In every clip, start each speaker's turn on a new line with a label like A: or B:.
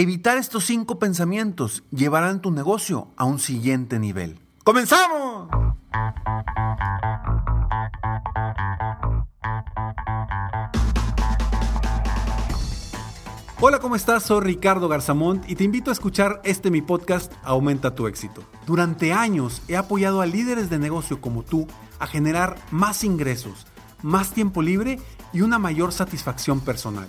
A: Evitar estos cinco pensamientos llevarán tu negocio a un siguiente nivel. ¡Comenzamos! Hola, ¿cómo estás? Soy Ricardo Garzamont y te invito a escuchar este mi podcast Aumenta tu éxito. Durante años he apoyado a líderes de negocio como tú a generar más ingresos, más tiempo libre y una mayor satisfacción personal.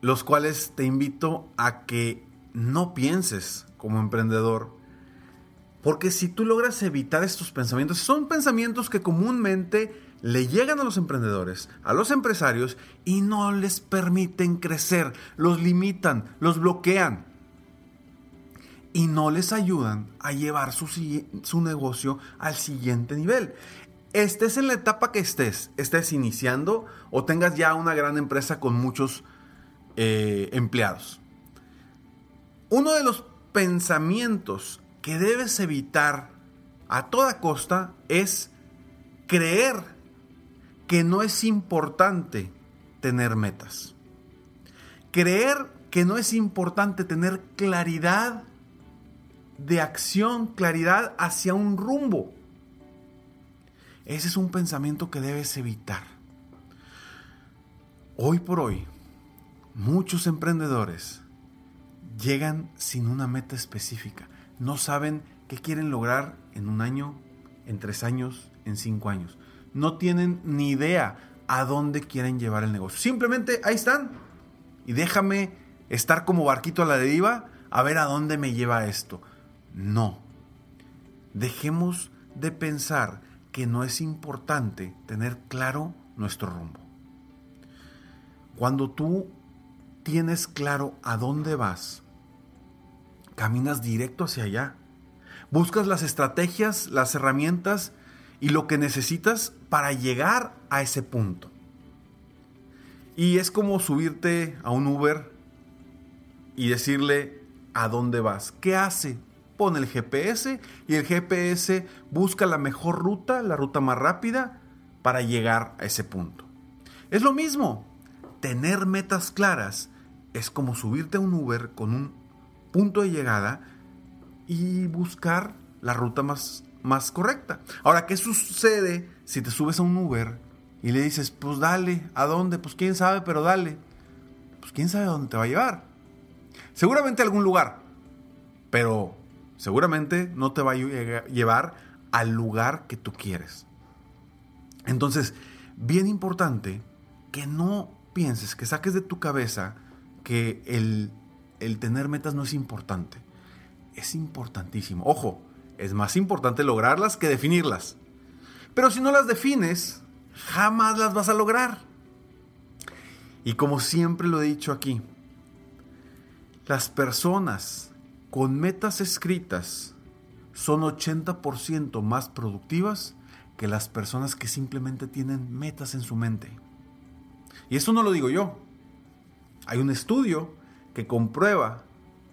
A: los cuales te invito a que no pienses como emprendedor. Porque si tú logras evitar estos pensamientos, son pensamientos que comúnmente le llegan a los emprendedores, a los empresarios y no les permiten crecer, los limitan, los bloquean y no les ayudan a llevar su, su negocio al siguiente nivel. Estés en la etapa que estés, estés iniciando o tengas ya una gran empresa con muchos eh, empleados. Uno de los pensamientos que debes evitar a toda costa es creer que no es importante tener metas. Creer que no es importante tener claridad de acción, claridad hacia un rumbo. Ese es un pensamiento que debes evitar. Hoy por hoy, Muchos emprendedores llegan sin una meta específica. No saben qué quieren lograr en un año, en tres años, en cinco años. No tienen ni idea a dónde quieren llevar el negocio. Simplemente ahí están. Y déjame estar como barquito a la deriva a ver a dónde me lleva esto. No. Dejemos de pensar que no es importante tener claro nuestro rumbo. Cuando tú tienes claro a dónde vas, caminas directo hacia allá. Buscas las estrategias, las herramientas y lo que necesitas para llegar a ese punto. Y es como subirte a un Uber y decirle a dónde vas. ¿Qué hace? Pone el GPS y el GPS busca la mejor ruta, la ruta más rápida para llegar a ese punto. Es lo mismo, tener metas claras es como subirte a un Uber con un punto de llegada y buscar la ruta más, más correcta. Ahora, ¿qué sucede si te subes a un Uber y le dices, pues dale, ¿a dónde? Pues quién sabe, pero dale. Pues quién sabe a dónde te va a llevar. Seguramente a algún lugar, pero seguramente no te va a llevar al lugar que tú quieres. Entonces, bien importante que no pienses, que saques de tu cabeza que el, el tener metas no es importante. Es importantísimo. Ojo, es más importante lograrlas que definirlas. Pero si no las defines, jamás las vas a lograr. Y como siempre lo he dicho aquí, las personas con metas escritas son 80% más productivas que las personas que simplemente tienen metas en su mente. Y eso no lo digo yo. Hay un estudio que comprueba,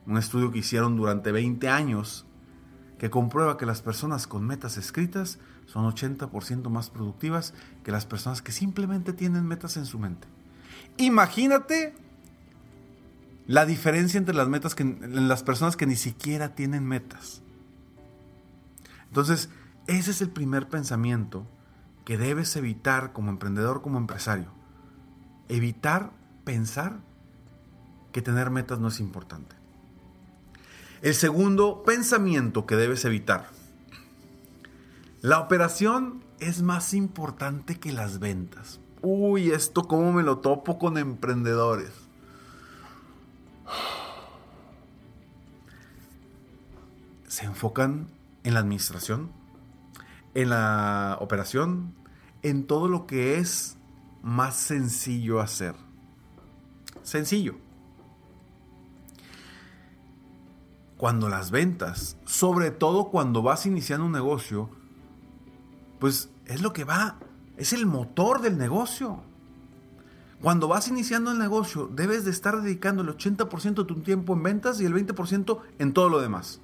A: un estudio que hicieron durante 20 años, que comprueba que las personas con metas escritas son 80% más productivas que las personas que simplemente tienen metas en su mente. Imagínate la diferencia entre las metas que las personas que ni siquiera tienen metas. Entonces, ese es el primer pensamiento que debes evitar como emprendedor, como empresario. Evitar pensar que tener metas no es importante. El segundo pensamiento que debes evitar. La operación es más importante que las ventas. Uy, esto cómo me lo topo con emprendedores. Se enfocan en la administración, en la operación, en todo lo que es más sencillo hacer. Sencillo. Cuando las ventas, sobre todo cuando vas iniciando un negocio, pues es lo que va, es el motor del negocio. Cuando vas iniciando el negocio, debes de estar dedicando el 80% de tu tiempo en ventas y el 20% en todo lo demás.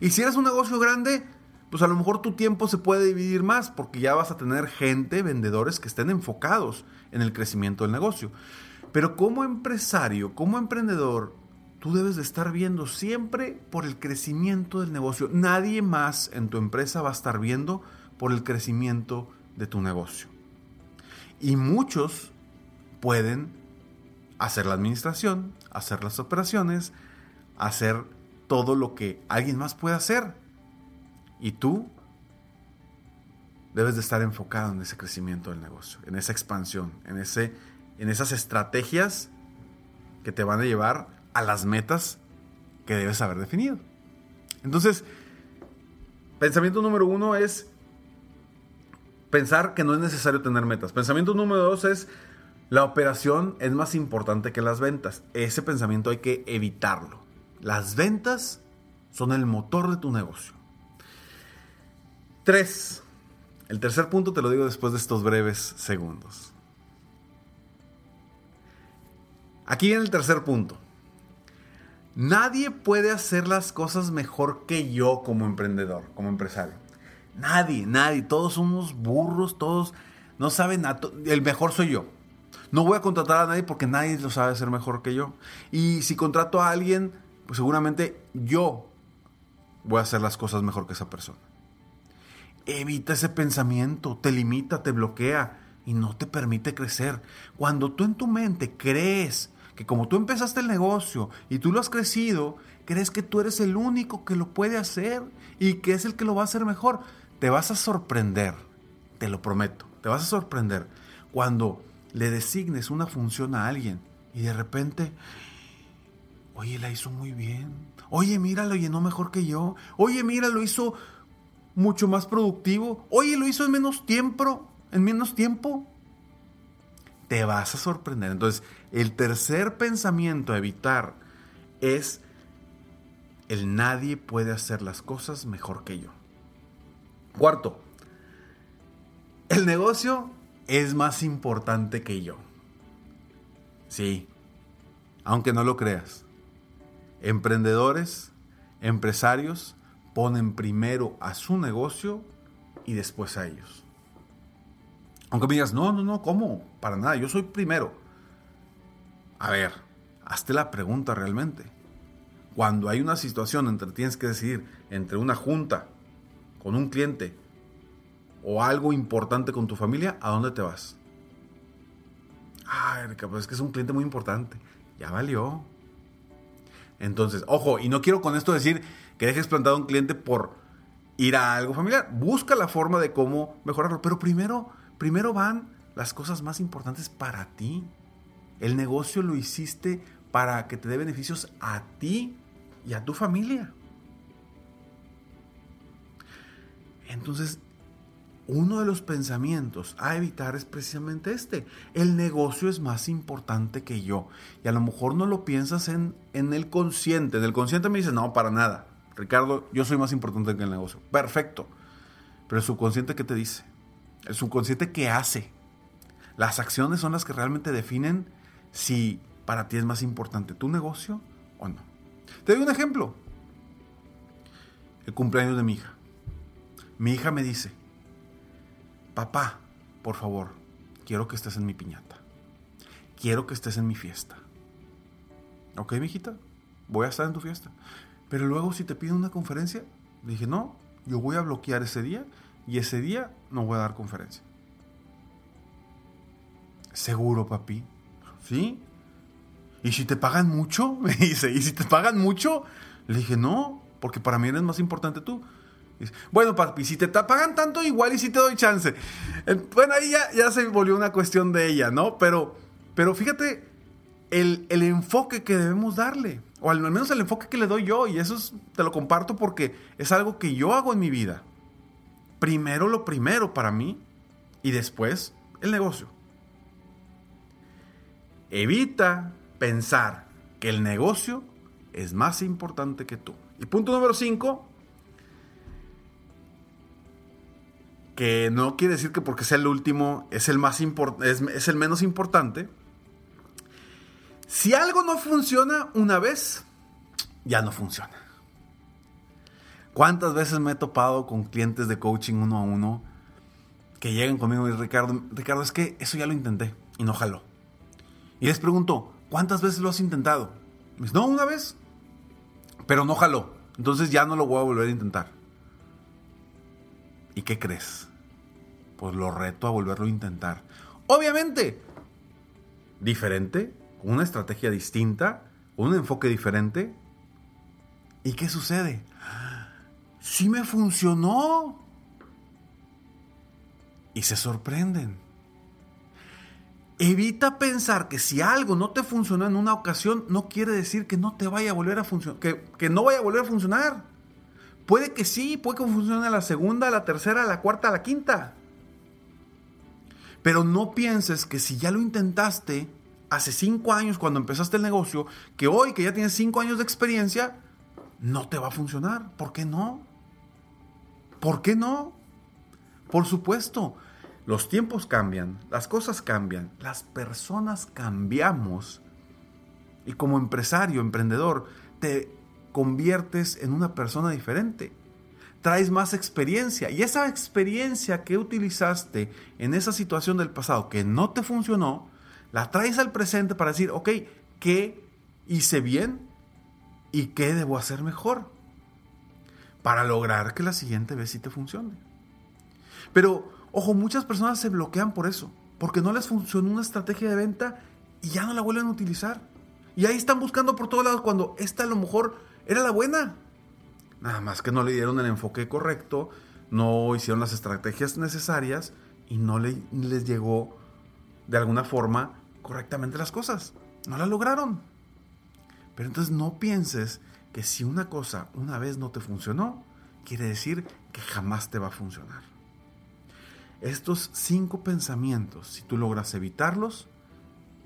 A: Y si eres un negocio grande, pues a lo mejor tu tiempo se puede dividir más porque ya vas a tener gente, vendedores que estén enfocados en el crecimiento del negocio. Pero como empresario, como emprendedor, tú debes de estar viendo siempre por el crecimiento del negocio. Nadie más en tu empresa va a estar viendo por el crecimiento de tu negocio. Y muchos pueden hacer la administración, hacer las operaciones, hacer todo lo que alguien más puede hacer. Y tú debes de estar enfocado en ese crecimiento del negocio, en esa expansión, en, ese, en esas estrategias que te van a llevar a las metas que debes haber definido. Entonces, pensamiento número uno es pensar que no es necesario tener metas. Pensamiento número dos es la operación es más importante que las ventas. Ese pensamiento hay que evitarlo. Las ventas son el motor de tu negocio. Tres. El tercer punto te lo digo después de estos breves segundos. Aquí viene el tercer punto. Nadie puede hacer las cosas mejor que yo como emprendedor, como empresario. Nadie, nadie. Todos somos burros, todos no saben. El mejor soy yo. No voy a contratar a nadie porque nadie lo sabe hacer mejor que yo. Y si contrato a alguien, pues seguramente yo voy a hacer las cosas mejor que esa persona. Evita ese pensamiento, te limita, te bloquea y no te permite crecer. Cuando tú en tu mente crees que como tú empezaste el negocio y tú lo has crecido, crees que tú eres el único que lo puede hacer y que es el que lo va a hacer mejor, te vas a sorprender, te lo prometo, te vas a sorprender cuando le designes una función a alguien y de repente, oye, la hizo muy bien, oye, mira, lo llenó mejor que yo, oye, mira, lo hizo mucho más productivo, oye, lo hizo en menos tiempo, en menos tiempo. Te vas a sorprender. Entonces, el tercer pensamiento a evitar es el nadie puede hacer las cosas mejor que yo. Cuarto, el negocio es más importante que yo. Sí, aunque no lo creas. Emprendedores, empresarios ponen primero a su negocio y después a ellos. Aunque me digas, no, no, no, ¿cómo? Para nada, yo soy primero. A ver, hazte la pregunta realmente. Cuando hay una situación entre tienes que decidir entre una junta con un cliente o algo importante con tu familia, ¿a dónde te vas? Ay, pues es que es un cliente muy importante. Ya valió. Entonces, ojo, y no quiero con esto decir que dejes plantado a un cliente por ir a algo familiar. Busca la forma de cómo mejorarlo. Pero primero, primero van las cosas más importantes para ti. El negocio lo hiciste para que te dé beneficios a ti y a tu familia. Entonces, uno de los pensamientos a evitar es precisamente este. El negocio es más importante que yo. Y a lo mejor no lo piensas en, en el consciente. En el consciente me dice, no, para nada. Ricardo, yo soy más importante que el negocio. Perfecto. Pero el subconsciente, ¿qué te dice? El subconsciente, ¿qué hace? Las acciones son las que realmente definen si para ti es más importante tu negocio o no. Te doy un ejemplo. El cumpleaños de mi hija. Mi hija me dice, papá, por favor, quiero que estés en mi piñata. Quiero que estés en mi fiesta. Ok, mijita, voy a estar en tu fiesta. Pero luego si te piden una conferencia, dije, no, yo voy a bloquear ese día y ese día no voy a dar conferencia. ¿Seguro, papi? ¿Sí? ¿Y si te pagan mucho? Me dice, ¿y si te pagan mucho? Le dije, no, porque para mí eres más importante tú. Bueno, papi, si te pagan tanto, igual y si te doy chance. Bueno, ahí ya, ya se volvió una cuestión de ella, ¿no? Pero, pero fíjate el, el, enfoque que debemos darle, o al menos el enfoque que le doy yo, y eso te lo comparto porque es algo que yo hago en mi vida. Primero lo primero para mí y después el negocio. Evita pensar que el negocio es más importante que tú. Y punto número 5, que no quiere decir que porque sea el último es el, más es, es el menos importante. Si algo no funciona una vez, ya no funciona. ¿Cuántas veces me he topado con clientes de coaching uno a uno que llegan conmigo y Ricardo, Ricardo, es que eso ya lo intenté y no jaló? Y les pregunto, ¿cuántas veces lo has intentado? Me dice, no, una vez, pero no jaló. Entonces ya no lo voy a volver a intentar. ¿Y qué crees? Pues lo reto a volverlo a intentar. Obviamente, diferente, una estrategia distinta, un enfoque diferente. ¿Y qué sucede? Sí me funcionó. Y se sorprenden. Evita pensar que si algo no te funcionó en una ocasión, no quiere decir que no te vaya a volver a funcionar, que, no vaya a volver a funcionar. Puede que sí, puede que funcione la segunda, la tercera, la cuarta, la quinta. Pero no pienses que si ya lo intentaste hace cinco años cuando empezaste el negocio, que hoy que ya tienes cinco años de experiencia, no te va a funcionar. ¿Por qué no? ¿Por qué no? Por supuesto, los tiempos cambian, las cosas cambian, las personas cambiamos. Y como empresario, emprendedor, te conviertes en una persona diferente. Traes más experiencia y esa experiencia que utilizaste en esa situación del pasado que no te funcionó, la traes al presente para decir, ok, ¿qué hice bien y qué debo hacer mejor? Para lograr que la siguiente vez sí te funcione. Pero Ojo, muchas personas se bloquean por eso, porque no les funcionó una estrategia de venta y ya no la vuelven a utilizar. Y ahí están buscando por todos lados cuando esta a lo mejor era la buena. Nada más que no le dieron el enfoque correcto, no hicieron las estrategias necesarias y no le, les llegó de alguna forma correctamente las cosas. No las lograron. Pero entonces no pienses que si una cosa una vez no te funcionó, quiere decir que jamás te va a funcionar. Estos cinco pensamientos, si tú logras evitarlos,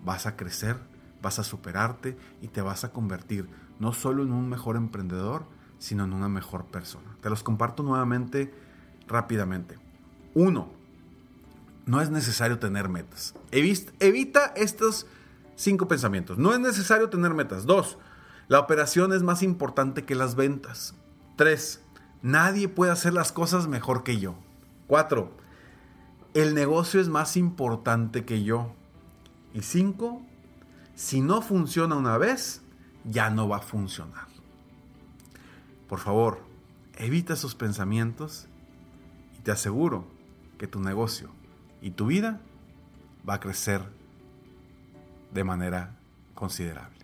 A: vas a crecer, vas a superarte y te vas a convertir no solo en un mejor emprendedor, sino en una mejor persona. Te los comparto nuevamente rápidamente. Uno, no es necesario tener metas. Evita estos cinco pensamientos. No es necesario tener metas. Dos, la operación es más importante que las ventas. Tres, nadie puede hacer las cosas mejor que yo. Cuatro, el negocio es más importante que yo. Y cinco, si no funciona una vez, ya no va a funcionar. Por favor, evita esos pensamientos y te aseguro que tu negocio y tu vida va a crecer de manera considerable.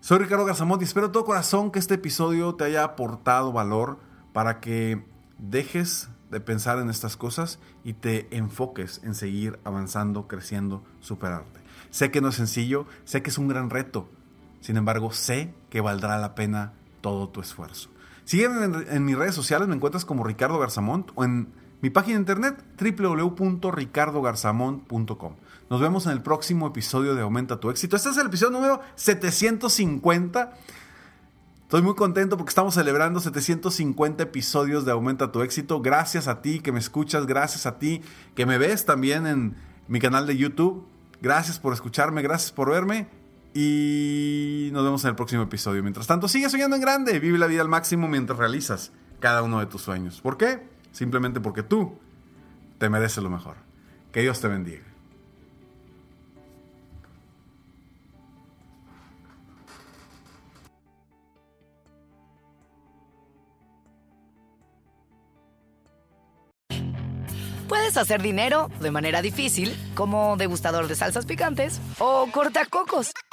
A: Soy Ricardo Garzamont y espero de todo corazón que este episodio te haya aportado valor para que dejes de pensar en estas cosas y te enfoques en seguir avanzando, creciendo, superarte. Sé que no es sencillo, sé que es un gran reto, sin embargo sé que valdrá la pena todo tu esfuerzo. Sígueme en, mis redes sociales, me encuentras como Ricardo Garzamont o en mi página de internet www.ricardogarzamont.com. Nos vemos en el próximo episodio de Aumenta tu éxito. Este es el episodio número 750 Estoy muy contento porque estamos celebrando 750 episodios de Aumenta tu éxito. Gracias a ti que me escuchas, gracias a ti que me ves también en mi canal de YouTube. Gracias por escucharme, gracias por verme y nos vemos en el próximo episodio. Mientras tanto, sigue soñando en grande, vive la vida al máximo mientras realizas cada uno de tus sueños. ¿Por qué? Simplemente porque tú te mereces lo mejor. Que Dios te bendiga.
B: Puedes hacer dinero de manera difícil, como degustador de salsas picantes, o cortacocos,